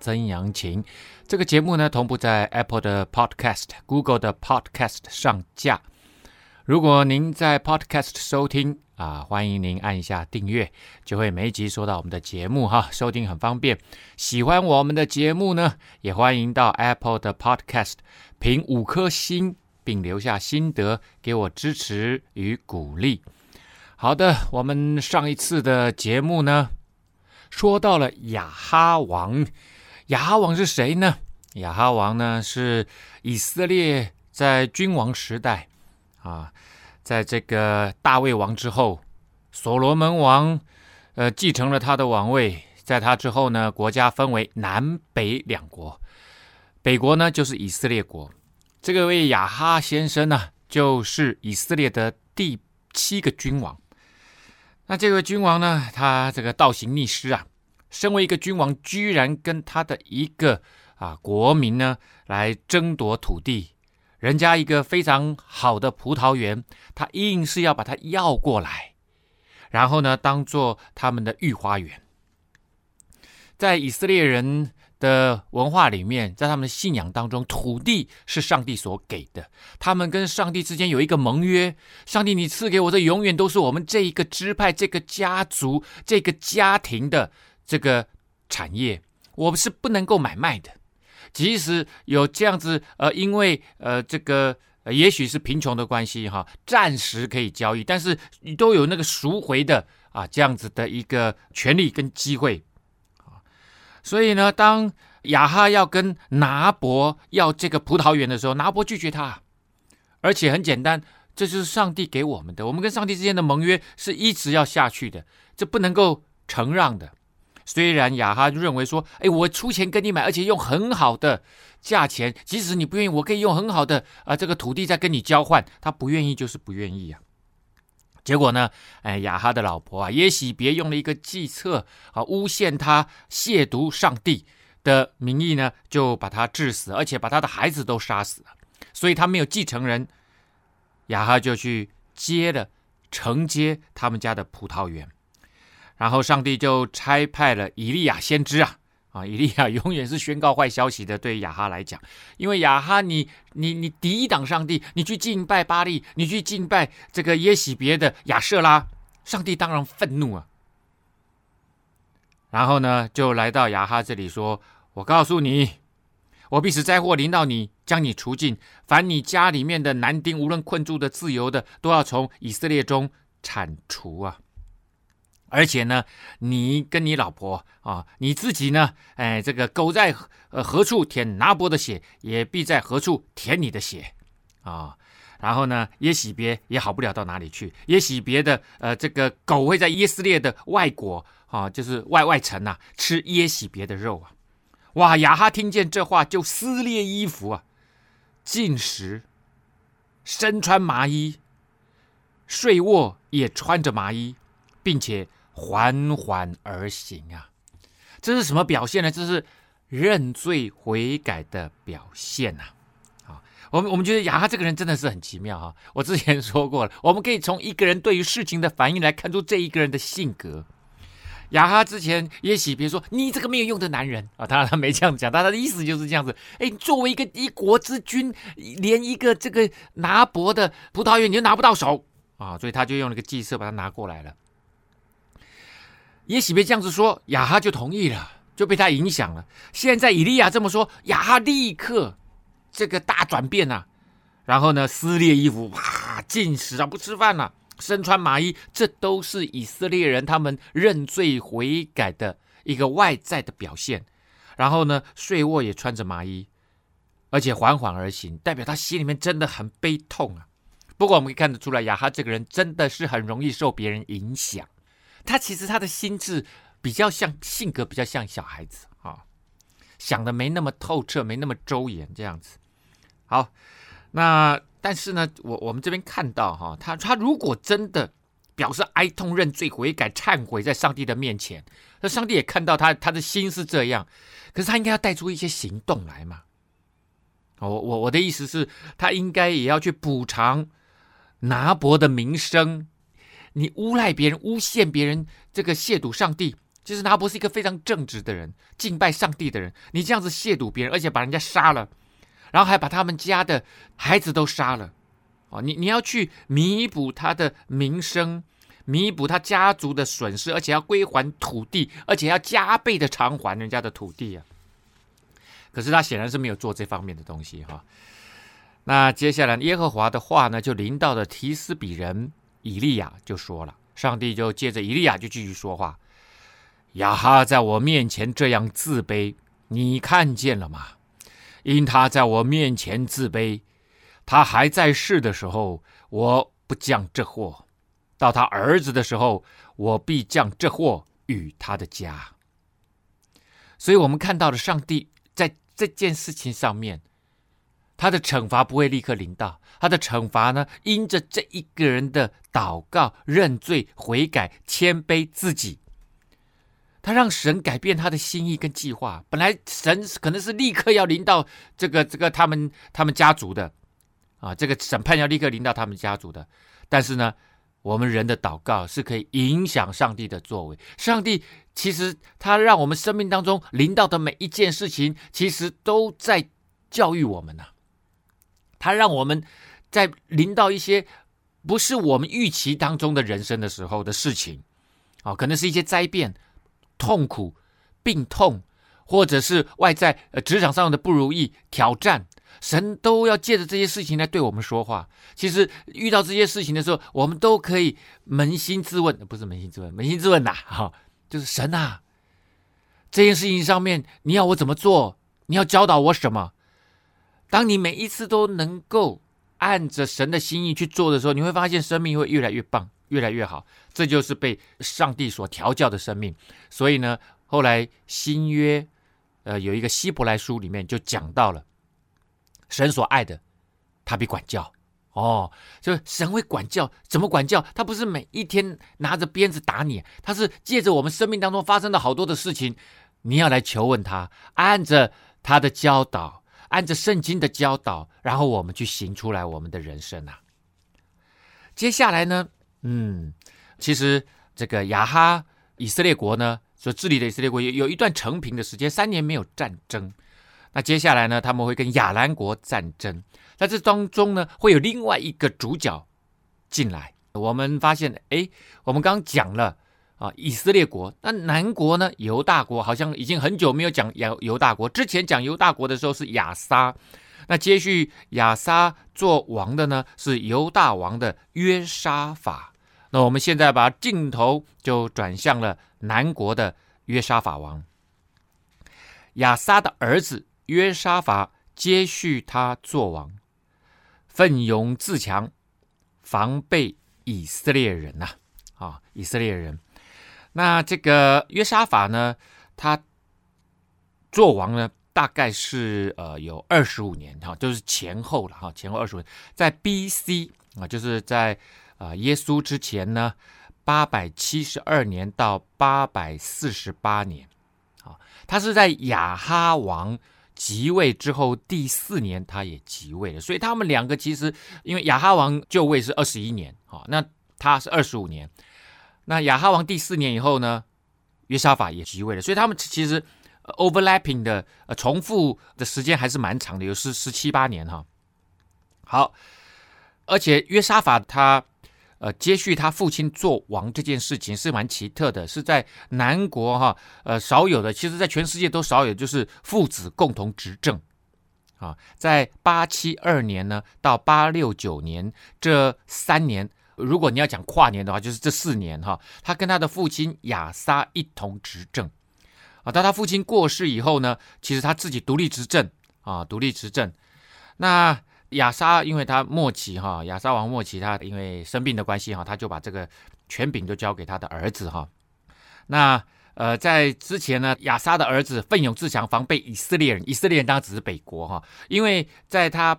曾阳晴。这个节目呢，同步在 Apple 的 Podcast、Google 的 Podcast 上架。如果您在 Podcast 收听啊，欢迎您按一下订阅，就会每一集收到我们的节目哈，收听很方便。喜欢我们的节目呢，也欢迎到 Apple 的 Podcast 评五颗星，并留下心得，给我支持与鼓励。好的，我们上一次的节目呢，说到了雅哈王。亚哈王是谁呢？亚哈王呢，是以色列在君王时代啊，在这个大卫王之后，所罗门王呃继承了他的王位，在他之后呢，国家分为南北两国，北国呢就是以色列国。这个位亚哈先生呢，就是以色列的第七个君王。那这位君王呢，他这个倒行逆施啊。身为一个君王，居然跟他的一个啊国民呢来争夺土地，人家一个非常好的葡萄园，他硬是要把它要过来，然后呢当做他们的御花园。在以色列人的文化里面，在他们的信仰当中，土地是上帝所给的，他们跟上帝之间有一个盟约：上帝，你赐给我的永远都是我们这一个支派、这个家族、这个家庭的。这个产业，我们是不能够买卖的。即使有这样子，呃，因为呃，这个、呃、也许是贫穷的关系，哈，暂时可以交易，但是都有那个赎回的啊，这样子的一个权利跟机会啊。所以呢，当亚哈要跟拿伯要这个葡萄园的时候，拿伯拒绝他，而且很简单，这就是上帝给我们的，我们跟上帝之间的盟约是一直要下去的，这不能够承让的。虽然雅哈就认为说，哎，我出钱跟你买，而且用很好的价钱，即使你不愿意，我可以用很好的啊这个土地再跟你交换。他不愿意就是不愿意啊。结果呢，哎，雅哈的老婆啊耶洗别用了一个计策啊，诬陷他亵渎上帝的名义呢，就把他致死，而且把他的孩子都杀死了。所以他没有继承人，雅哈就去接了承接他们家的葡萄园。然后上帝就差派了以利亚先知啊啊，以利亚 永远是宣告坏消息的，对亚哈来讲，因为亚哈你你你抵挡上帝，你去敬拜巴力，你去敬拜这个耶洗别的亚舍拉，上帝当然愤怒啊。然后呢，就来到亚哈这里说：“我告诉你，我必使灾祸临到你，将你除尽，凡你家里面的男丁，无论困住的、自由的，都要从以色列中铲除啊。”而且呢，你跟你老婆啊，你自己呢，哎，这个狗在呃何处舔拿伯的血，也必在何处舔你的血啊。然后呢，耶洗别也好不了到哪里去。耶洗别的呃，这个狗会在以色列的外国啊，就是外外城呐，吃耶喜别的肉啊。哇，亚哈听见这话就撕裂衣服啊，进食，身穿麻衣，睡卧也穿着麻衣，并且。缓缓而行啊，这是什么表现呢？这是认罪悔改的表现呐！啊，我们我们觉得亚哈这个人真的是很奇妙哈。我之前说过了，我们可以从一个人对于事情的反应来看出这一个人的性格。亚哈之前也许别说你这个没有用的男人啊，当然他没这样讲，但他的意思就是这样子。哎，作为一个一国之君，连一个这个拿伯的葡萄园你都拿不到手啊，所以他就用了个计策把他拿过来了。也许别这样子说，亚哈就同意了，就被他影响了。现在以利亚这么说，亚哈立刻这个大转变啊，然后呢，撕裂衣服，哇，禁食啊，不吃饭了，啊，身穿麻衣，这都是以色列人他们认罪悔改的一个外在的表现。然后呢，睡卧也穿着麻衣，而且缓缓而行，代表他心里面真的很悲痛啊。不过我们可以看得出来，亚哈这个人真的是很容易受别人影响。他其实他的心智比较像，性格比较像小孩子啊，想的没那么透彻，没那么周延这样子。好，那但是呢，我我们这边看到哈，他他如果真的表示哀痛、认罪、悔改、忏悔在上帝的面前，那上帝也看到他他的心是这样，可是他应该要带出一些行动来嘛。我我我的意思是，他应该也要去补偿拿伯的名声。你诬赖别人、诬陷别人，这个亵渎上帝。其实拿伯是一个非常正直的人，敬拜上帝的人。你这样子亵渎别人，而且把人家杀了，然后还把他们家的孩子都杀了，哦，你你要去弥补他的名声，弥补他家族的损失，而且要归还土地，而且要加倍的偿还人家的土地啊。可是他显然是没有做这方面的东西哈。那接下来耶和华的话呢，就临到了提斯比人以利亚，就说了，上帝就借着以利亚就继续说话。亚哈在我面前这样自卑，你看见了吗？因他在我面前自卑，他还在世的时候，我不降这祸；到他儿子的时候，我必降这祸与他的家。所以，我们看到了上帝在这件事情上面，他的惩罚不会立刻临到，他的惩罚呢，因着这一个人的祷告、认罪、悔改、谦卑自己。他让神改变他的心意跟计划，本来神可能是立刻要临到这个这个他们他们家族的，啊，这个审判要立刻临到他们家族的，但是呢，我们人的祷告是可以影响上帝的作为。上帝其实他让我们生命当中临到的每一件事情，其实都在教育我们呐、他让我们在临到一些不是我们预期当中的人生的时候的事情，啊，可能是一些灾变。痛苦、病痛，或者是外在呃职场上的不如意、挑战，神都要借着这些事情来对我们说话。其实遇到这些事情的时候，我们都可以扪心自问，不是扪心自问，扪心自问呐，哈，就是神啊，这件事情上面你要我怎么做？你要教导我什么？当你每一次都能够按着神的心意去做的时候，你会发现生命会越来越棒。越来越好，这就是被上帝所调教的生命。所以呢，后来新约，呃，有一个希伯来书里面就讲到了，神所爱的，他必管教。哦，就是神会管教，怎么管教？他不是每一天拿着鞭子打你，他是借着我们生命当中发生的好多的事情，你要来求问他，按着他的教导，按着圣经的教导，然后我们去行出来我们的人生啊。接下来呢？嗯，其实这个亚哈以色列国呢，所治理的以色列国有有一段成平的时间，三年没有战争。那接下来呢，他们会跟亚兰国战争。在这当中呢，会有另外一个主角进来。我们发现，哎，我们刚讲了啊，以色列国。那南国呢，犹大国好像已经很久没有讲犹犹大国。之前讲犹大国的时候是亚撒。那接续亚撒做王的呢，是犹大王的约沙法。那我们现在把镜头就转向了南国的约沙法王，亚撒的儿子约沙法接续他做王，奋勇自强，防备以色列人呐，啊，以色列人。那这个约沙法呢，他做王呢，大概是呃有二十五年哈，就是前后了哈，前后二十五年，在 B.C. 啊，就是在。啊，耶稣之前呢，八百七十二年到八百四十八年，啊，他是在亚哈王即位之后第四年，他也即位了。所以他们两个其实，因为亚哈王就位是二十一年，啊，那他是二十五年。那亚哈王第四年以后呢，约沙法也即位了。所以他们其实 overlapping 的呃重复的时间还是蛮长的，有十十七八年哈。好，而且约沙法他。呃，接续他父亲做王这件事情是蛮奇特的，是在南国哈，呃，少有的，其实在全世界都少有，就是父子共同执政啊。在八七二年呢到八六九年这三年，如果你要讲跨年的话，就是这四年哈，他跟他的父亲亚撒一同执政啊。当他父亲过世以后呢，其实他自己独立执政啊，独立执政。那亚撒因为他末期哈，亚撒王末期他因为生病的关系哈，他就把这个权柄都交给他的儿子哈。那呃，在之前呢，亚撒的儿子奋勇自强，防备以色列人。以色列人当然只是北国哈，因为在他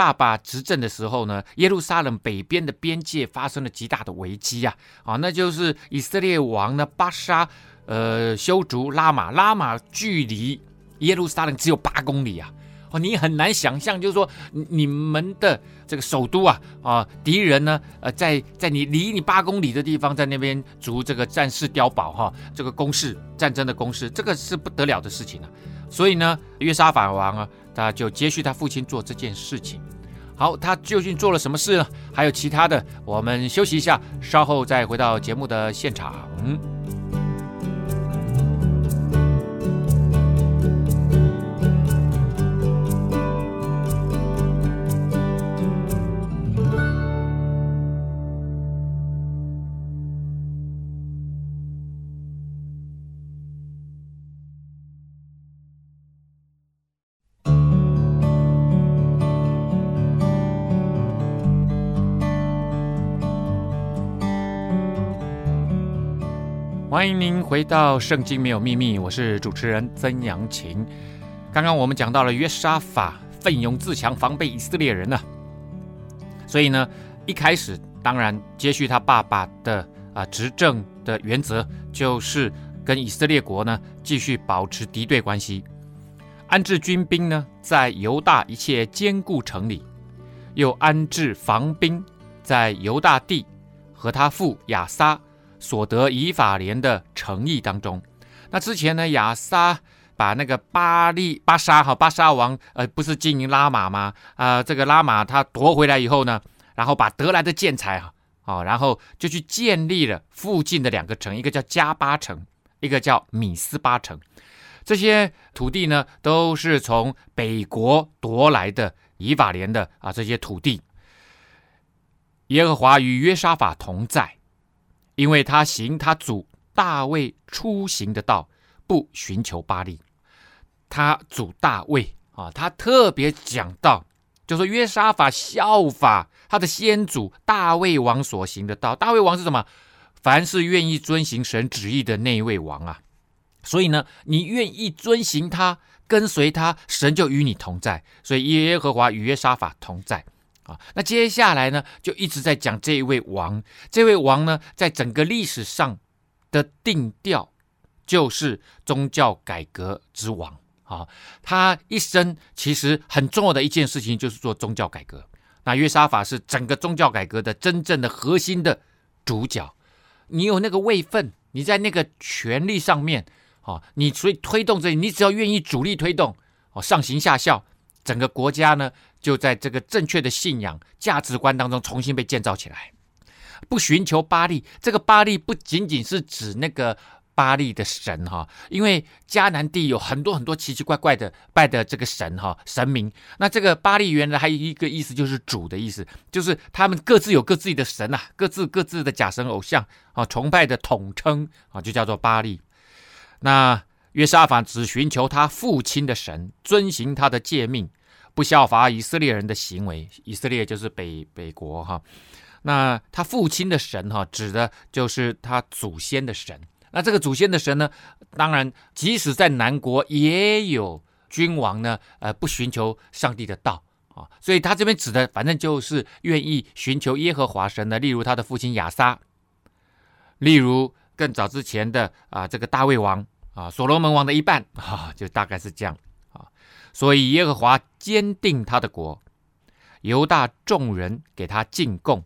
爸爸执政的时候呢，耶路撒冷北边的边界发生了极大的危机啊，啊，那就是以色列王呢巴沙，呃，修筑拉玛，拉玛距离耶路撒冷只有八公里啊。哦，你很难想象，就是说你们的这个首都啊啊，敌人呢，呃，在在你离你八公里的地方，在那边筑这个战士碉堡哈，这个攻势战争的攻势，这个是不得了的事情啊。所以呢，约沙法王啊，他就接续他父亲做这件事情。好，他究竟做了什么事呢？还有其他的，我们休息一下，稍后再回到节目的现场。欢迎您回到《圣经没有秘密》，我是主持人曾阳晴。刚刚我们讲到了约沙法奋勇自强，防备以色列人呢。所以呢，一开始当然接续他爸爸的啊执政的原则，就是跟以色列国呢继续保持敌对关系，安置军兵呢在犹大一切坚固城里，又安置防兵在犹大地和他父亚撒。所得以法莲的城邑当中，那之前呢，亚撒把那个巴利巴沙哈巴沙王，呃，不是经营拉玛吗？啊、这个拉玛他夺回来以后呢，然后把得来的建材啊，哦，然后就去建立了附近的两个城，一个叫加巴城，一个叫米斯巴城。这些土地呢，都是从北国夺来的以法莲的啊，这些土地。耶和华与约沙法同在。因为他行他祖大卫出行的道，不寻求巴力。他祖大卫啊，他特别讲到，就说约沙法效法他的先祖大卫王所行的道。大卫王是什么？凡是愿意遵行神旨意的那一位王啊。所以呢，你愿意遵行他，跟随他，神就与你同在。所以耶和华与约沙法同在。那接下来呢，就一直在讲这一位王。这位王呢，在整个历史上的定调，就是宗教改革之王啊。他一生其实很重要的一件事情，就是做宗教改革。那约沙法是整个宗教改革的真正的核心的主角。你有那个位分，你在那个权力上面啊，你所以推动这，你只要愿意主力推动，哦，上行下效。整个国家呢，就在这个正确的信仰价值观当中重新被建造起来。不寻求巴力，这个巴力不仅仅是指那个巴力的神哈，因为迦南地有很多很多奇奇怪怪的拜的这个神哈神明。那这个巴力原来还有一个意思，就是主的意思，就是他们各自有各自的神啊，各自各自的假神偶像啊，崇拜的统称啊，就叫做巴力。那。约沙法只寻求他父亲的神，遵行他的诫命，不效法以色列人的行为。以色列就是北北国哈，那他父亲的神哈，指的就是他祖先的神。那这个祖先的神呢，当然即使在南国也有君王呢，呃，不寻求上帝的道啊，所以他这边指的反正就是愿意寻求耶和华神的，例如他的父亲亚撒，例如更早之前的啊这个大卫王。啊，所罗门王的一半啊，就大概是这样。所以耶和华坚定他的国，犹大众人给他进贡，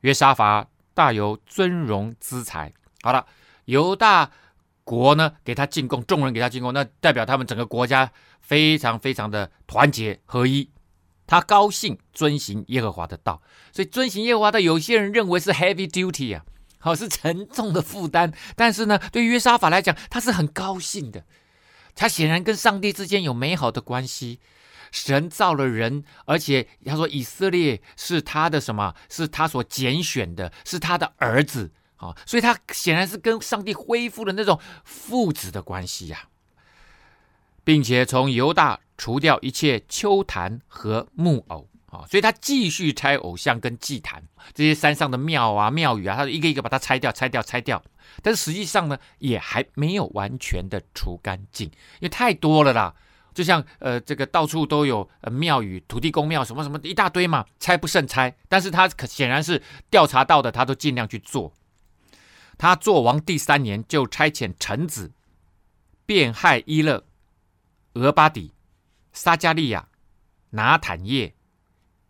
约沙法大有尊荣资财。好了，犹大国呢给他进贡，众人给他进贡，那代表他们整个国家非常非常的团结合一。他高兴遵行耶和华的道，所以遵行耶和华的，有些人认为是 heavy duty 啊。好，是沉重的负担，但是呢，对于约沙法来讲，他是很高兴的。他显然跟上帝之间有美好的关系。神造了人，而且他说以色列是他的什么？是他所拣选的，是他的儿子。啊，所以他显然是跟上帝恢复了那种父子的关系呀，并且从犹大除掉一切丘坛和木偶。啊，所以他继续拆偶像跟祭坛，这些山上的庙啊、庙宇啊，他一个一个把它拆掉、拆掉、拆掉。但是实际上呢，也还没有完全的除干净，因为太多了啦。就像呃这个到处都有庙宇、土地公庙什么什么一大堆嘛，拆不胜拆。但是他可显然是调查到的，他都尽量去做。他做王第三年，就差遣臣子便亥伊勒、俄巴底、撒迦利亚、拿坦业、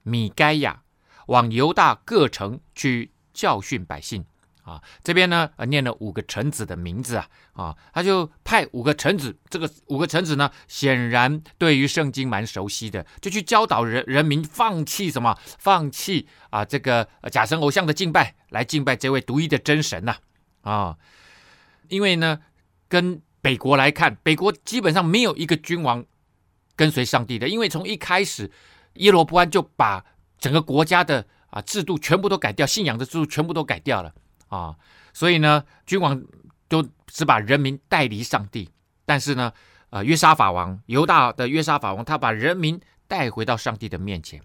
米该亚往犹大各城去教训百姓。啊，这边呢，念了五个臣子的名字啊，啊，他就派五个臣子，这个五个臣子呢，显然对于圣经蛮熟悉的，就去教导人人民放弃什么，放弃啊，这个假神偶像的敬拜，来敬拜这位独一的真神呐，啊，因为呢，跟北国来看，北国基本上没有一个君王跟随上帝的，因为从一开始，耶罗波安就把整个国家的啊制度全部都改掉，信仰的制度全部都改掉了。啊，所以呢，君王都只把人民带离上帝，但是呢，呃，约沙法王，犹大的约沙法王，他把人民带回到上帝的面前，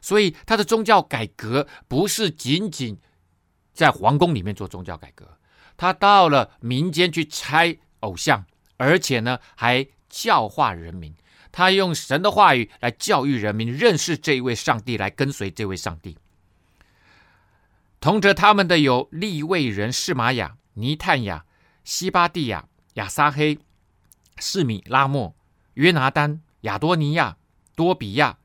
所以他的宗教改革不是仅仅在皇宫里面做宗教改革，他到了民间去拆偶像，而且呢，还教化人民，他用神的话语来教育人民认识这一位上帝，来跟随这位上帝。同着他们的有利未人示玛雅、尼探雅、西巴地亚、亚撒黑、示米拉莫、约拿单、亚多尼亚、多比亚、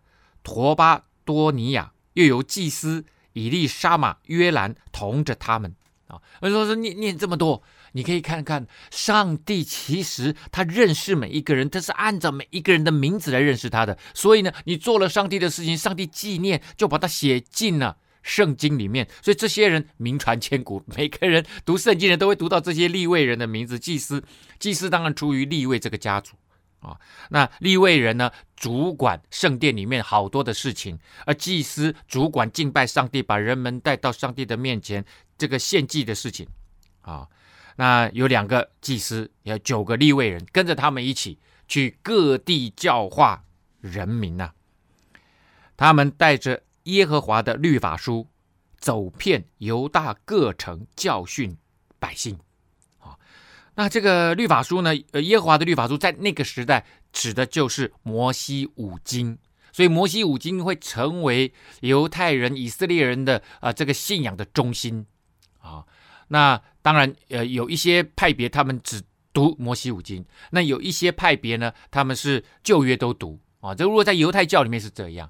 陀巴多尼亚，又有祭司以利沙玛、约兰同着他们啊。我说说念念这么多，你可以看看上帝其实他认识每一个人，他是按照每一个人的名字来认识他的。所以呢，你做了上帝的事情，上帝纪念，就把它写进了。圣经里面，所以这些人名传千古，每个人读圣经的都会读到这些利未人的名字。祭司，祭司当然出于利未这个家族啊。那利未人呢，主管圣殿里面好多的事情，而祭司主管敬拜上帝，把人们带到上帝的面前，这个献祭的事情啊。那有两个祭司，有九个立位人跟着他们一起去各地教化人民呐、他们带着。耶和华的律法书，走遍犹大各城，教训百姓。啊，那这个律法书呢？呃，耶和华的律法书在那个时代指的就是摩西五经，所以摩西五经会成为犹太人、以色列人的啊、这个信仰的中心。啊，那当然，呃，有一些派别他们只读摩西五经，那有一些派别呢，他们是旧约都读。啊，这如果在犹太教里面是这样。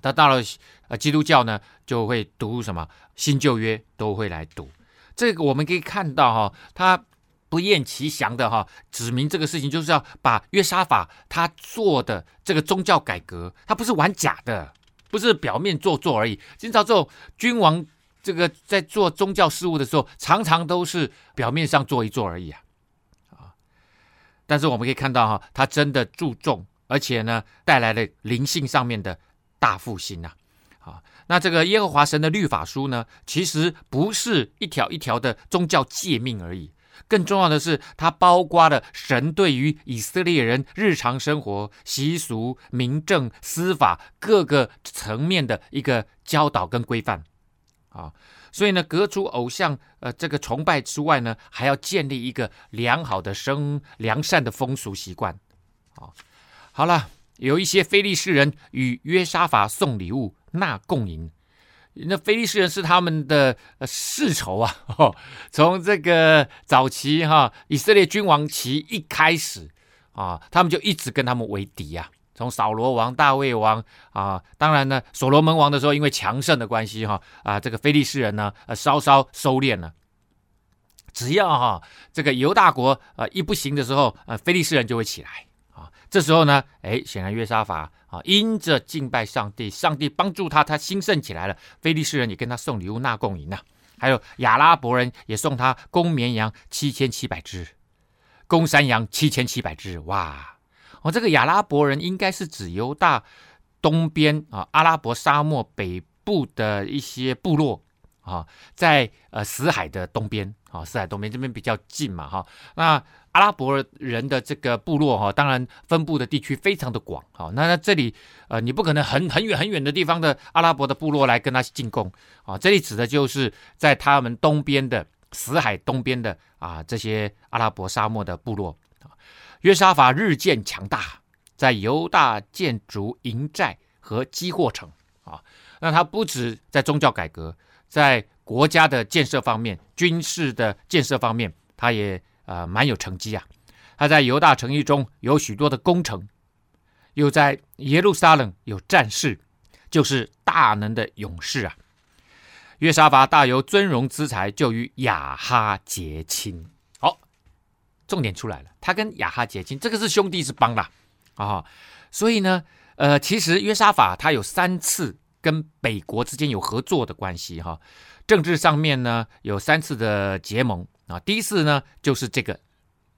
他到了呃基督教呢，就会读什么新旧约都会来读。这个我们可以看到哈，他不厌其详的哈，指明这个事情就是要把约沙法他做的这个宗教改革，他不是玩假的，不是表面做做而已。今朝这种君王这个在做宗教事务的时候，常常都是表面上做一做而已啊啊！但是我们可以看到哈，他真的注重，而且呢，带来了灵性上面的。大复兴呐，啊，那这个耶和华神的律法书呢，其实不是一条一条的宗教诫命而已，更重要的是，它包括了神对于以色列人日常生活习俗、民政、司法各个层面的一个教导跟规范啊。所以呢，隔除偶像呃这个崇拜之外呢，还要建立一个良好的生良善的风俗习惯啊。好了。有一些非利士人与约沙法送礼物纳贡银，那非利士人是他们的世仇啊！从这个早期哈以色列君王期一开始啊，他们就一直跟他们为敌呀。从扫罗王、大卫王啊，当然呢，所罗门王的时候，因为强盛的关系哈啊，这个非利士人呢稍稍收敛了。只要哈这个犹大国啊一不行的时候，呃非利士人就会起来啊。这时候呢，哎，显然约沙法啊，因着敬拜上帝，上帝帮助他，他兴盛起来了。非利士人也跟他送礼物纳贡银呐，还有亚拉伯人也送他公绵羊七千七百只，公山羊七千七百只。哇，哦，这个亚拉伯人应该是指犹大东边啊，阿拉伯沙漠北部的一些部落啊，在呃死海的东边啊，死海东边这边比较近嘛，哈，那。阿拉伯人的这个部落哈，当然分布的地区非常的广，啊，那那这里呃，你不可能很很远很远的地方的阿拉伯的部落来跟他进贡啊，这里指的就是在他们东边的死海东边的啊这些阿拉伯沙漠的部落。约沙法日渐强大，在犹大建筑营寨和积货城啊。那他不止在宗教改革，在国家的建设方面、军事的建设方面，他也呃蛮有成绩啊。他在犹大城邑中有许多的工程，又在耶路撒冷有战士，就是大能的勇士啊。约沙法大有尊荣之才，就与亚哈结亲。重点出来了，他跟亚哈结亲，这个是兄弟是帮啦啊。所以呢，呃，其实约沙法他有三次。跟北国之间有合作的关系哈，政治上面呢有三次的结盟啊，第一次呢就是这个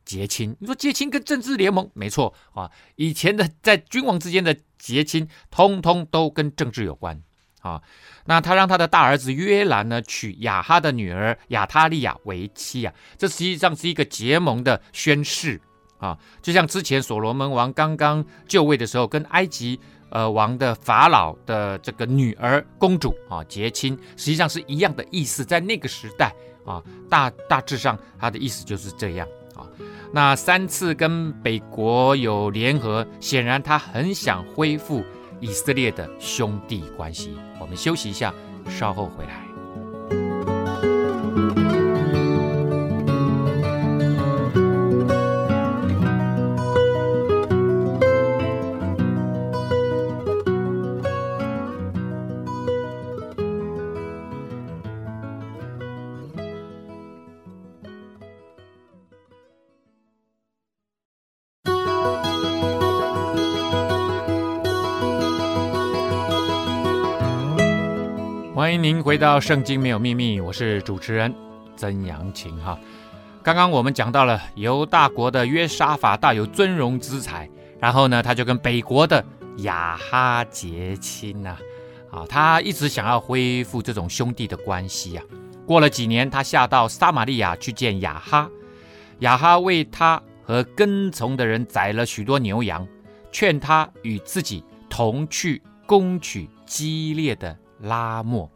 结亲。你说结亲跟政治联盟没错啊，以前的在君王之间的结亲，通通都跟政治有关啊。那他让他的大儿子约兰呢娶亚哈的女儿亚他利亚为妻啊，这实际上是一个结盟的宣誓啊，就像之前所罗门王刚刚就位的时候跟埃及。呃，王的法老的这个女儿公主啊结亲，实际上是一样的意思，在那个时代啊，大大致上他的意思就是这样啊。那三次跟北国有联合，显然他很想恢复以色列的兄弟关系。我们休息一下，稍后回来。您回到《圣经没有秘密》，我是主持人曾阳晴哈。刚刚我们讲到了犹大国的约沙法大有尊荣之才，然后呢，他就跟北国的亚哈结亲呐，啊，他一直想要恢复这种兄弟的关系啊。过了几年，他下到撒玛利亚去见亚哈，亚哈为他和跟从的人宰了许多牛羊，劝他与自己同去攻取激烈的拉莫。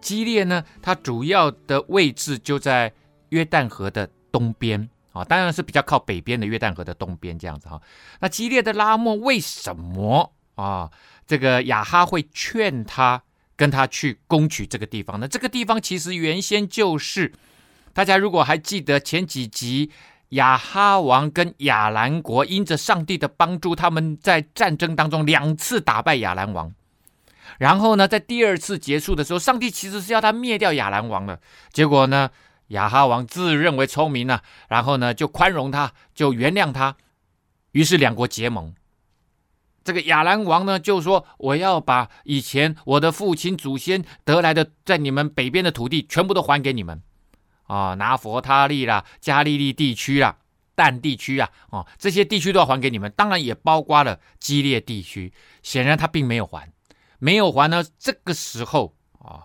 基列呢，它主要的位置就在约旦河的东边啊，当然是比较靠北边的约旦河的东边这样子哈。那基列的拉末为什么啊？这个亚哈会劝他跟他去攻取这个地方呢？这个地方其实原先就是大家如果还记得前几集，亚哈王跟亚兰国因着上帝的帮助，他们在战争当中两次打败亚兰王。然后呢，在第二次结束的时候，上帝其实是要他灭掉亚兰王的。结果呢，亚哈王自认为聪明呢、啊，然后呢就宽容他，就原谅他。于是两国结盟。这个亚兰王呢就说：“我要把以前我的父亲祖先得来的在你们北边的土地全部都还给你们啊，拿弗他利啦、加利利地区啦、但地区啊，哦，这些地区都要还给你们，当然也包括了基列地区。显然他并没有还。”没有还呢，这个时候啊，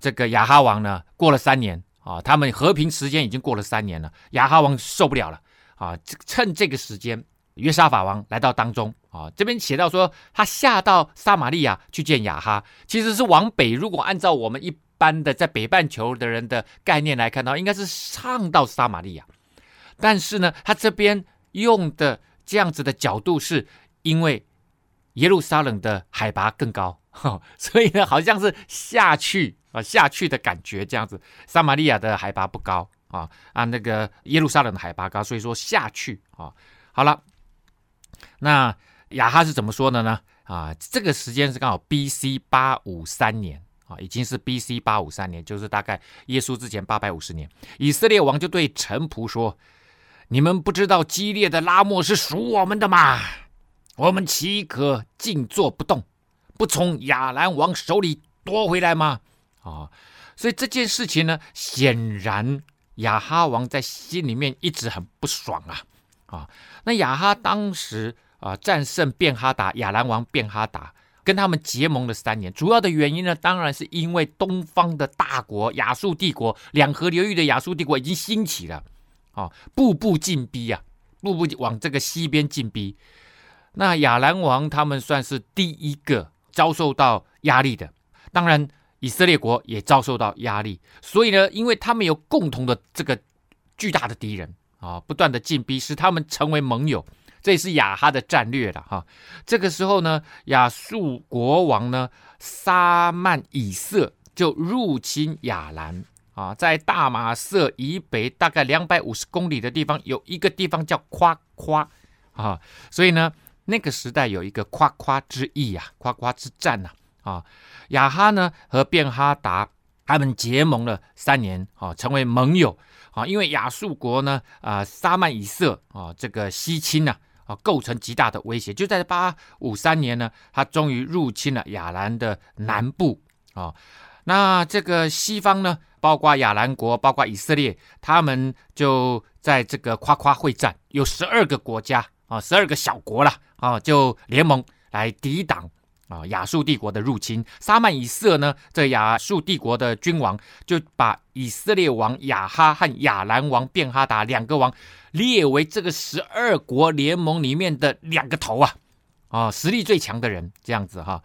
这个亚哈王呢，过了三年啊，他们和平时间已经过了三年了，亚哈王受不了了啊，趁这个时间，约沙法王来到当中啊，这边写到说，他下到撒玛利亚去见亚哈，其实是往北。如果按照我们一般的在北半球的人的概念来看到，应该是上到撒玛利亚，但是呢，他这边用的这样子的角度，是因为。耶路撒冷的海拔更高，所以呢，好像是下去啊，下去的感觉这样子。撒玛利亚的海拔不高啊，啊，那个耶路撒冷的海拔高，所以说下去啊。好了，那亚哈是怎么说的呢？啊，这个时间是刚好 B.C. 八五三年啊，已经是 B.C. 八五三年，就是大概耶稣之前八百五十年。以色列王就对臣仆说：“你们不知道激烈的拉莫是属我们的吗？”我们岂可静坐不动，不从亚兰王手里夺回来吗？啊，所以这件事情呢，显然亚哈王在心里面一直很不爽啊啊！那亚哈当时啊战胜便哈达亚兰王便哈达，跟他们结盟了三年，主要的原因呢，当然是因为东方的大国亚述帝国，两河流域的亚述帝国已经兴起了啊，步步进逼啊，步步往这个西边进逼。那亚兰王他们算是第一个遭受到压力的，当然以色列国也遭受到压力，所以呢，因为他们有共同的这个巨大的敌人啊，不断的进逼，使他们成为盟友，这也是亚哈的战略了哈。这个时候呢，亚述国王呢沙曼以色就入侵亚兰。啊，在大马色以北大概两百五十公里的地方，有一个地方叫夸夸啊，所以呢，那个时代有一个夸夸之役啊，夸夸之战呐啊。亚哈呢和便哈达他们结盟了三年啊，成为盟友。啊，因为亚述国呢，啊，撒曼以色啊，这个西侵呢，啊，构成极大的威胁。就在八五三年呢，他终于入侵了亚兰的南部啊。那这个西方呢，包括亚兰国，包括以色列，他们就在这个夸夸会战，有十二个国家啊，十二个小国了啊，就联盟来抵挡。啊，亚述帝国的入侵，撒曼以色呢，这亚述帝国的君王就把以色列王亚哈和亚兰王便哈达两个王列为这个十二国联盟里面的两个头啊，啊，实力最强的人，这样子哈。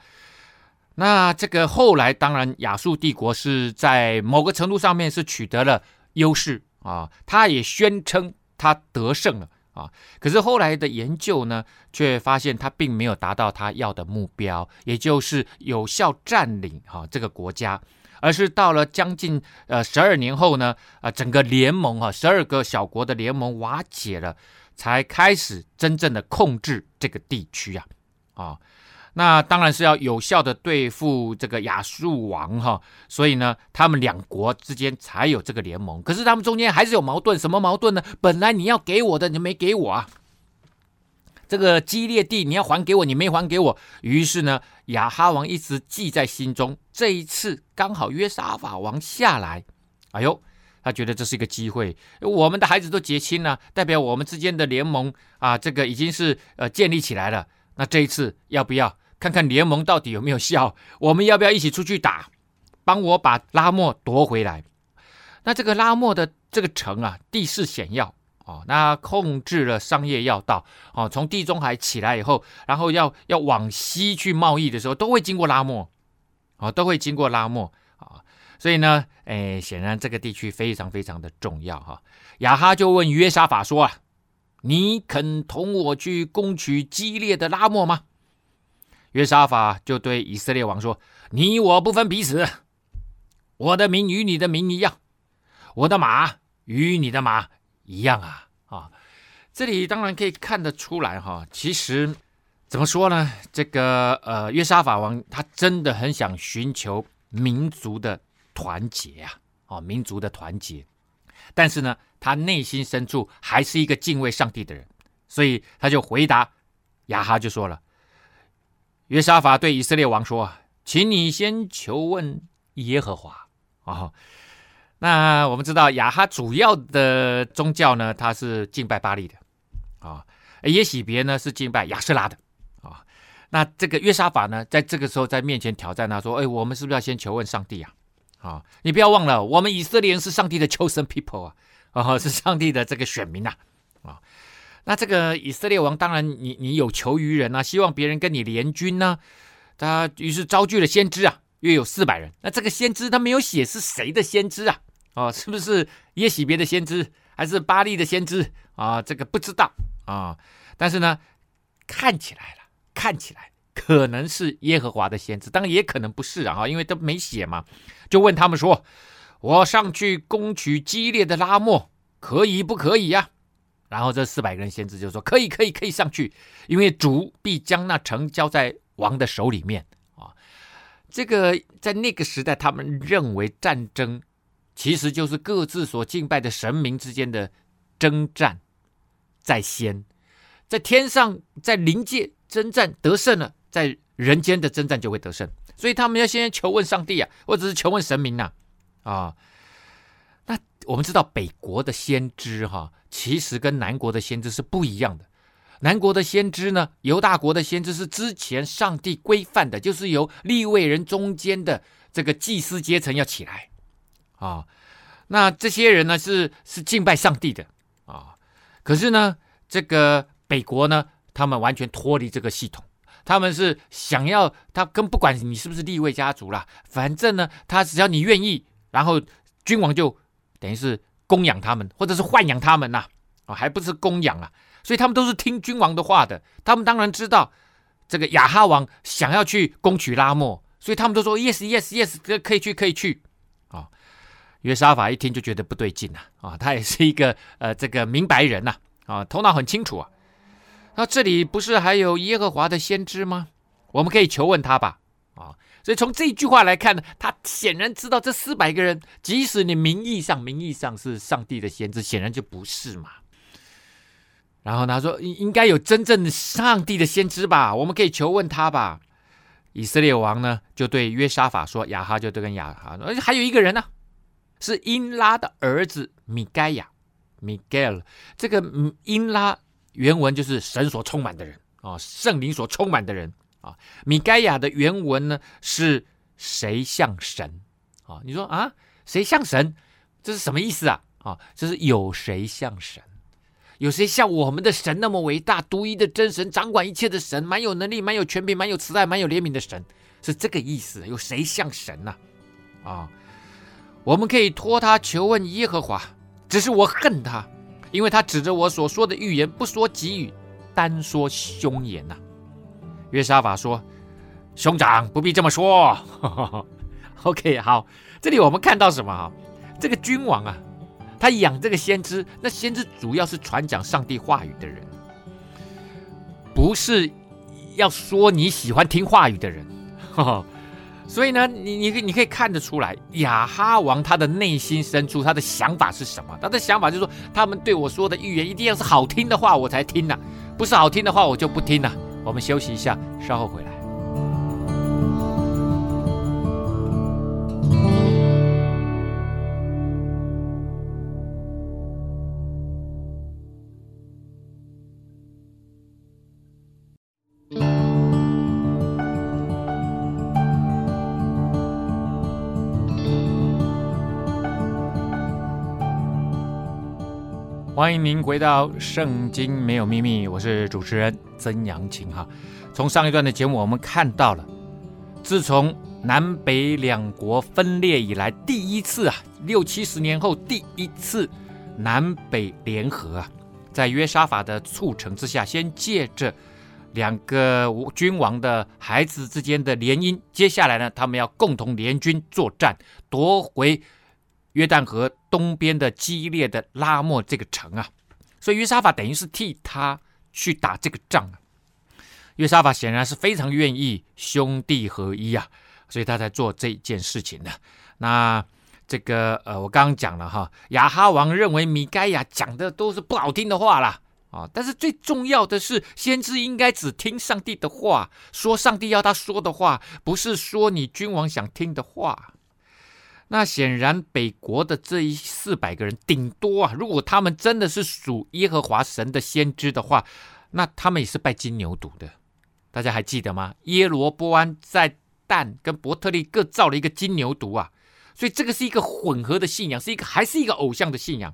那这个后来，当然亚述帝国是在某个程度上面是取得了优势啊，他也宣称他得胜了。啊，可是后来的研究呢，却发现他并没有达到他要的目标，也就是有效占领哈、啊、这个国家，而是到了将近呃十二年后呢，啊整个联盟哈十二个小国的联盟瓦解了，才开始真正的控制这个地区啊啊。那当然是要有效的对付这个亚述王哈，所以呢，他们两国之间才有这个联盟。可是他们中间还是有矛盾，什么矛盾呢？本来你要给我的，你没给我啊。这个基列地你要还给我，你没还给我。于是呢，亚哈王一直记在心中。这一次刚好约沙法王下来，哎呦，他觉得这是一个机会。我们的孩子都结亲了，代表我们之间的联盟啊，这个已经是呃建立起来了。那这一次要不要？看看联盟到底有没有效？我们要不要一起出去打？帮我把拉莫夺回来。那这个拉莫的这个城啊，地势险要哦，那控制了商业要道哦。从地中海起来以后，然后要要往西去贸易的时候，都会经过拉莫哦，都会经过拉莫啊。所以呢，哎，显然这个地区非常非常的重要哈。亚哈就问约沙法说啊：“你肯同我去攻取激烈的拉莫吗？”约沙法就对以色列王说：“你我不分彼此，我的民与你的民一样，我的马与你的马一样啊！啊，这里当然可以看得出来哈，其实怎么说呢？这个呃，约沙法王他真的很想寻求民族的团结啊，啊，民族的团结，但是呢，他内心深处还是一个敬畏上帝的人，所以他就回答亚哈就说了。”约沙法对以色列王说：“请你先求问耶和华啊、那我们知道亚哈主要的宗教呢，他是敬拜巴力的啊。耶洗别呢是敬拜亚舍拉的啊。那这个约沙法呢，在这个时候在面前挑战他说：“哎，我们是不是要先求问上帝啊？啊，你不要忘了，我们以色列人是上帝的 chosen people 啊，啊，是上帝的这个选民呐啊。”那这个以色列王当然你，你有求于人啊，希望别人跟你联军呢、他于是招聚了先知啊，约有四百人。那这个先知他没有写是谁的先知啊？哦，是不是耶洗别的先知，还是巴力的先知啊？这个不知道啊。但是呢，看起来了，看起来可能是耶和华的先知，当然也可能不是啊，因为都没写嘛。就问他们说：“我上去攻取激烈的拉末，可以不可以呀、？”然后这四百个人先知就说：“可以，可以，可以上去，因为主必将那城交在王的手里面啊。”这个在那个时代，他们认为战争其实就是各自所敬拜的神明之间的征战在先，在天上在灵界征战得胜了，在人间的征战就会得胜，所以他们要先求问上帝啊，或者是求问神明呐啊，啊。那我们知道北国的先知哈。其实跟南国的先知是不一样的。南国的先知呢，犹大国的先知是之前上帝规范的，就是由立位人中间的这个祭司阶层要起来啊。那这些人呢，是是敬拜上帝的啊。可是呢，这个北国呢，他们完全脱离这个系统，他们是想要他跟不管你是不是立位家族啦，反正呢，他只要你愿意，然后君王就等于是。供养他们，或者是豢养他们呐，啊，还不是供养啊，所以他们都是听君王的话的。他们当然知道这个亚哈王想要去攻取拉末，所以他们都说 yes yes yes，可以去可以去。啊、约沙法一听就觉得不对劲了啊，他也是一个呃这个明白人呐啊，啊，头脑很清楚啊。那这里不是还有耶和华的先知吗？我们可以求问他吧。啊，所以从这一句话来看呢，他显然知道这四百个人，即使你名义上名义上是上帝的先知，显然就不是嘛。然后他说，应应该有真正的上帝的先知吧？我们可以求问他吧。以色列王呢，就对约沙法说，亚哈就对跟亚哈，而且还有一个人呢，是英拉的儿子米该亚，米盖尔。这个英拉原文就是神所充满的人啊，圣灵所充满的人。啊，米该亚的原文呢是谁像神？啊，你说啊，谁像神？这是什么意思啊？啊，这是有谁像神？有谁像我们的神那么伟大、独一的真神，掌管一切的神，蛮有能力、蛮有权柄、蛮有慈爱、蛮有怜悯的神，是这个意思。有谁像神呢？啊，我们可以托他求问耶和华，只是我恨他，因为他指着我所说的预言不说给予，单说凶言呐，约沙法说：“兄长不必这么说。”OK，好，这里我们看到什么哈？这个君王啊，他养这个先知，那先知主要是传讲上帝话语的人，不是要说你喜欢听话语的人。所以呢，你你你可以看得出来，亚哈王他的内心深处他的想法是什么？他的想法就是说，他们对我说的预言一定要是好听的话，我才听呐、不是好听的话，我就不听了、啊。我们休息一下，稍后回来。欢迎您回到《圣经没有秘密》，我是主持人曾阳晴哈。从上一段的节目，我们看到了，自从南北两国分裂以来，第一次啊，六七十年后第一次南北联合啊，在约沙法的促成之下，先借着两个君王的孩子之间的联姻，接下来呢，他们要共同联军作战，夺回。约旦河东边的激烈的拉莫这个城啊，所以约沙法等于是替他去打这个仗啊。约沙法显然是非常愿意兄弟合一啊，所以他才做这件事情的。那这个呃，我刚刚讲了哈，亚哈王认为米该亚讲的都是不好听的话啦啊，但是最重要的是，先知应该只听上帝的话，说上帝要他说的话，不是说你君王想听的话。那显然，北国的这一四百个人，顶多啊，如果他们真的是属耶和华神的先知的话，那他们也是拜金牛犊的。大家还记得吗？耶罗波安在但跟伯特利各造了一个金牛犊啊，所以这个是一个混合的信仰，是一个还是一个偶像的信仰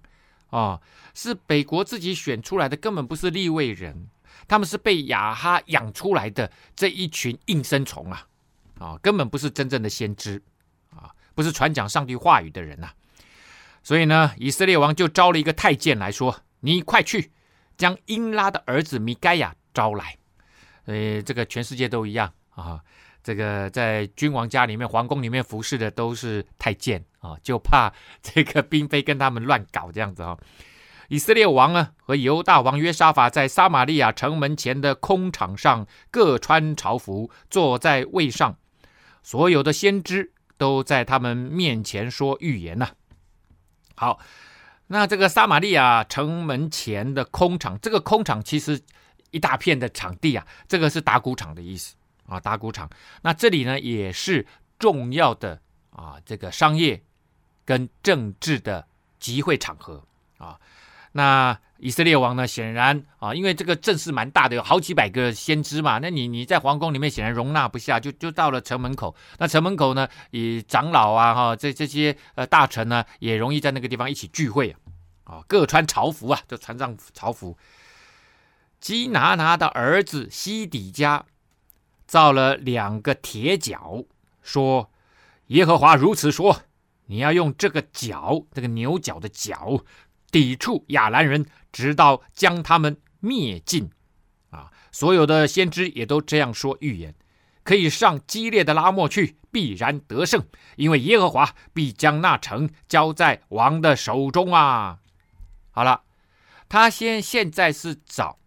啊、是北国自己选出来的，根本不是立位人，他们是被亚哈养出来的这一群应声虫啊，啊、根本不是真正的先知。不是传讲上帝话语的人呐、所以呢，以色列王就招了一个太监来说：“你快去将英拉的儿子米该亚招来。”呃，这个全世界都一样啊，这个在君王家里面、皇宫里面服侍的都是太监啊，就怕这个嫔妃跟他们乱搞这样子啊。以色列王呢和犹大王约沙法在撒玛利亚城门前的空场上各穿朝服，坐在位上，所有的先知。都在他们面前说预言呐、啊。好，那这个撒玛利亚城门前的空场，这个空场其实一大片的场地啊，这个是打谷场的意思啊，打谷场。那这里呢也是重要的啊，这个商业跟政治的集会场合啊。那以色列王呢，显然啊，因为这个阵势蛮大的，有好几百个先知嘛。那你你在皇宫里面显然容纳不下，就就到了城门口。那城门口呢，以长老啊哈，这这些呃大臣呢，也容易在那个地方一起聚会啊。啊，各穿朝服啊，就穿上朝服。基拿拿的儿子西底家造了两个铁角，说：“耶和华如此说，你要用这个角，这个牛角的角。”抵触亚兰人，直到将他们灭尽。啊，所有的先知也都这样说预言，可以上激烈的拉莫去，必然得胜，因为耶和华必将那城交在王的手中啊。好了，他先现在是找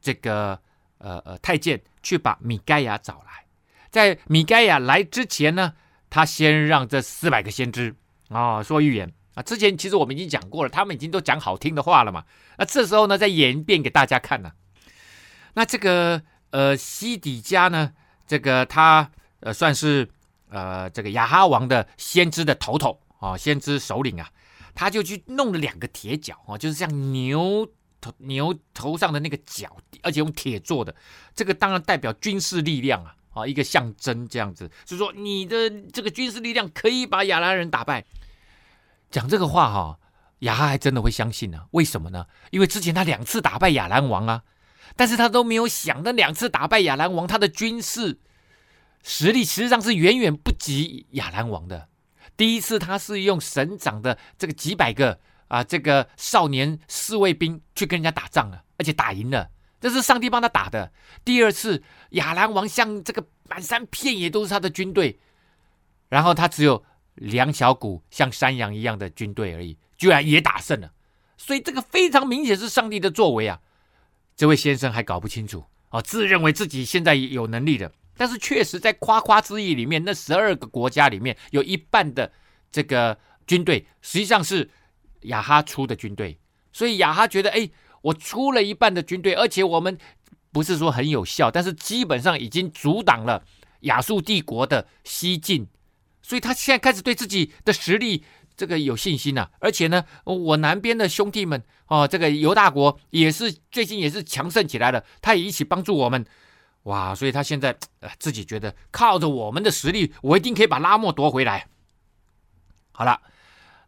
这个呃呃太监去把米盖亚找来，在米盖亚来之前呢，他先让这四百个先知啊、说预言啊。之前其实我们已经讲过了，他们已经都讲好听的话了嘛。那这时候呢，再演一遍给大家看呢。那这个呃西底家呢，这个他呃算是呃这个亚哈王的先知的头头啊、先知首领啊，他就去弄了两个铁角啊、就是像牛头牛头上的那个角，而且用铁做的，这个当然代表军事力量啊啊、一个象征这样子，就是说你的这个军事力量可以把亚兰人打败。讲这个话哈、哦，亚哈还真的会相信呢、为什么呢？因为之前他两次打败亚兰王啊。但是他都没有想，那两次打败亚兰王，他的军事实力实际上是远远不及亚兰王的。第一次他是用省长的这个几百个啊，这个少年侍卫兵去跟人家打仗了，而且打赢了，这是上帝帮他打的。第二次亚兰王像这个满山遍野都是他的军队，然后他只有两小股像山羊一样的军队而已，居然也打胜了。所以这个非常明显是上帝的作为啊。这位先生还搞不清楚哦，自认为自己现在有能力的，但是确实在夸夸之意里面，那十二个国家里面有一半的这个军队实际上是亚哈出的军队，所以亚哈觉得，哎，我出了一半的军队，而且我们不是说很有效，但是基本上已经阻挡了亚述帝国的西进，所以他现在开始对自己的实力。这个有信心了、而且呢，我南边的兄弟们哦，这个犹大国也是最近也是强盛起来了，他也一起帮助我们，哇！所以他现在呃自己觉得靠着我们的实力，我一定可以把拉莫夺回来。好了，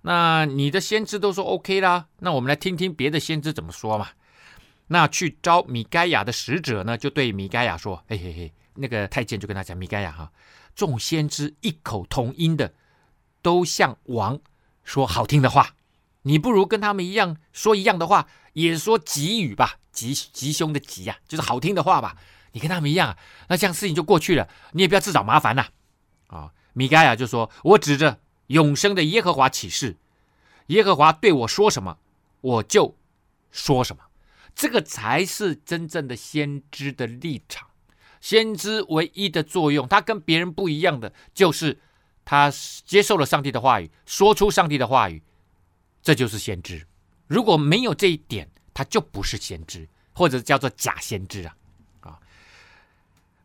那你的先知都说 OK 啦，那我们来听听别的先知怎么说嘛。那去招米该亚的使者呢，就对米该亚说：“嘿嘿嘿，那个太监就跟他讲，米该亚哈，众先知异口同音的都向王。”说好听的话，你不如跟他们一样说一样的话，也说吉语吧，吉吉凶的吉呀、啊，就是好听的话吧。你跟他们一样，啊那这样事情就过去了，你也不要自找麻烦呐。啊、米该亚就说：“我指着永生的耶和华起誓，耶和华对我说什么，我就说什么。这个才是真正的先知的立场。先知唯一的作用，他跟别人不一样的就是。”他接受了上帝的话语，说出上帝的话语，这就是先知。如果没有这一点，他就不是先知，或者叫做假先知啊！啊，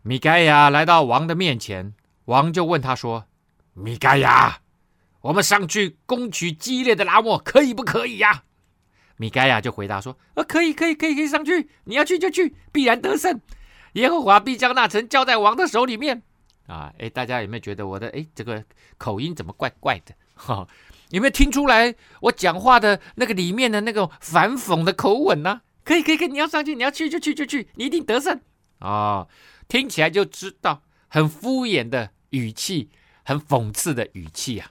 米该亚来到王的面前，王就问他说：“米该亚，我们上去攻取激烈的拉莫，可以不可以呀？”米该亚就回答说：“呃，可以，可以，可以，可以上去。你要去就去，必然得胜。耶和华必将那城交在王的手里面。”啊，哎，大家有没有觉得我的哎这个口音怎么怪怪的？哈、哦，有没有听出来我讲话的那个里面的那个反讽的口吻呢？可以，可以，可以，你要上去，你要去就去就去，你一定得胜啊、哦！听起来就知道很敷衍的语气，很讽刺的语气啊！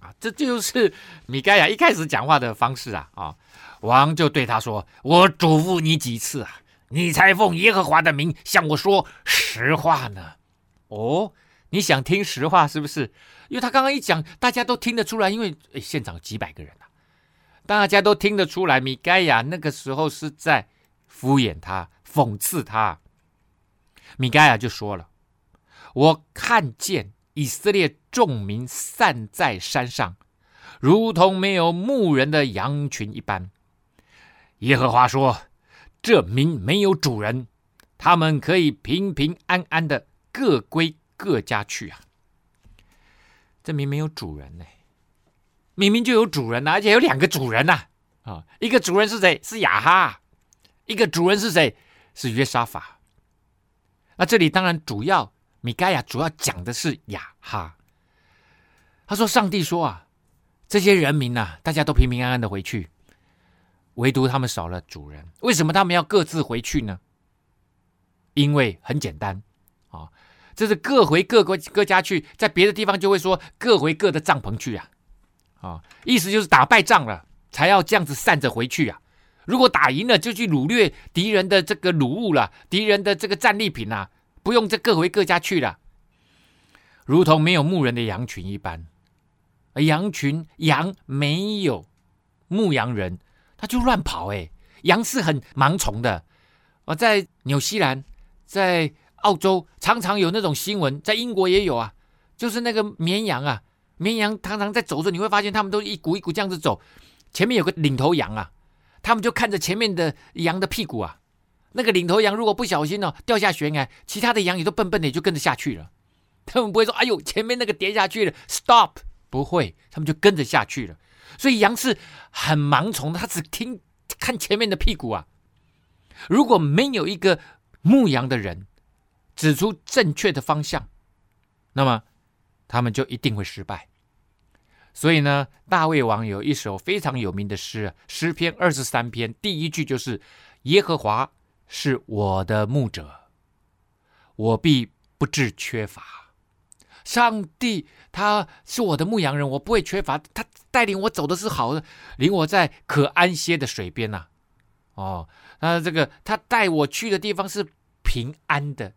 啊，这就是米该亚一开始讲话的方式啊！啊、王就对他说：“我嘱咐你几次啊，你才奉耶和华的名向我说实话呢？”哦，你想听实话是不是？因为他刚刚一讲，大家都听得出来，因为现场几百个人啊，大家都听得出来，米该亚那个时候是在敷衍他、讽刺他。米该亚就说了：“我看见以色列众民散在山上，如同没有牧人的羊群一般。耶和华说：这民没有主人，他们可以平平安安的。”各归各家去啊！这明明有主人呢，明明就有主人呐，而且有两个主人呐！啊，一个主人是谁？是雅哈，一个主人是谁？是约沙法。那这里当然主要米该亚主要讲的是雅哈。他说：“上帝说啊，这些人民呐，大家都平平安安的回去，唯独他们少了主人。为什么他们要各自回去呢？因为很简单。”啊，这是各回各国各家去，在别的地方就会说各回各的帐篷去啊，啊，意思就是打败仗了才要这样子散着回去啊，如果打赢了，就去掳掠敌人的这个掳物了，敌人的这个战利品啊，不用这各回各家去了，如同没有牧人的羊群一般。而羊群羊没有牧羊人，他就乱跑。哎，羊是很盲从的。啊，在纽西兰，在澳洲，常常有那种新闻，在英国也有啊，就是那个绵羊啊，绵羊常常在走着，你会发现他们都一股一股这样子走，前面有个领头羊啊。他们就看着前面的羊的屁股啊，那个领头羊如果不小心哦掉下悬崖，其他的羊也都笨笨的也就跟着下去了。他们不会说：“哎呦，前面那个跌下去了，stop！” 不会，他们就跟着下去了。所以羊是很盲从的，他只听看前面的屁股啊。如果没有一个牧羊的人指出正确的方向，那么他们就一定会失败。所以呢，大卫王有一首非常有名的诗，诗篇二十三篇，第一句就是“耶和华是我的牧者，我必不致缺乏。”上帝他是我的牧羊人，我不会缺乏。他带领我走的是好的，领我在可安歇的水边呐、啊。哦，那这个他带我去的地方是平安的，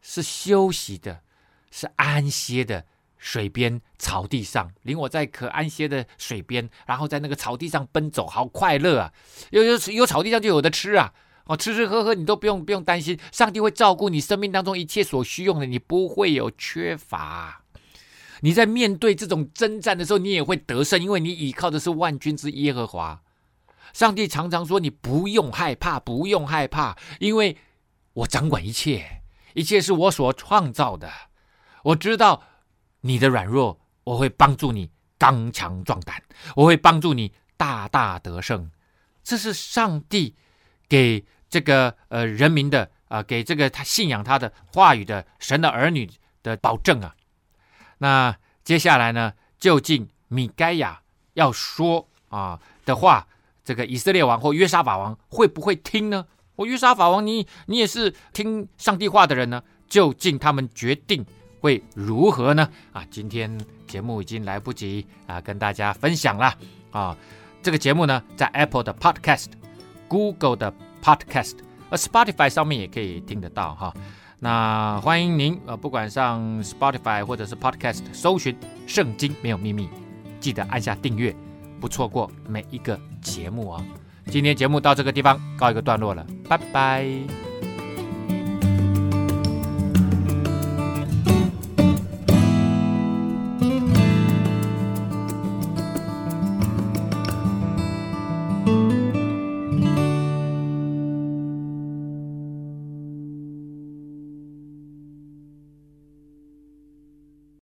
是休息的，是安歇的。水边草地上，领我在可安歇的水边，然后在那个草地上奔走，好快乐啊！有有有草地上就有的吃啊！哦，吃吃喝喝你都不用不用担心，上帝会照顾你生命当中一切所需用的，你不会有缺乏。你在面对这种征战的时候，你也会得胜，因为你倚靠的是万军之耶和华。上帝常常说：“你不用害怕，不用害怕，因为我掌管一切，一切是我所创造的，我知道。”你的软弱，我会帮助你刚强壮胆；我会帮助你大大得胜。这是上帝给这个呃人民的啊、呃，给这个他信仰他的话语的神的儿女的保证啊。那接下来呢，究竟米该亚要说啊的话，这个以色列王或约沙法王会不会听呢？我约沙法王你，你你也是听上帝话的人呢？究竟他们决定？会如何呢？啊，今天节目已经来不及啊，跟大家分享了啊。这个节目呢，在 Apple 的 Podcast、Google 的 Podcast、呃 Spotify 上面也可以听得到哈。那欢迎您呃，不管上 Spotify 或者是 Podcast，搜寻“圣经没有秘密”，记得按下订阅，不错过每一个节目啊。今天节目到这个地方告一个段落了，拜拜。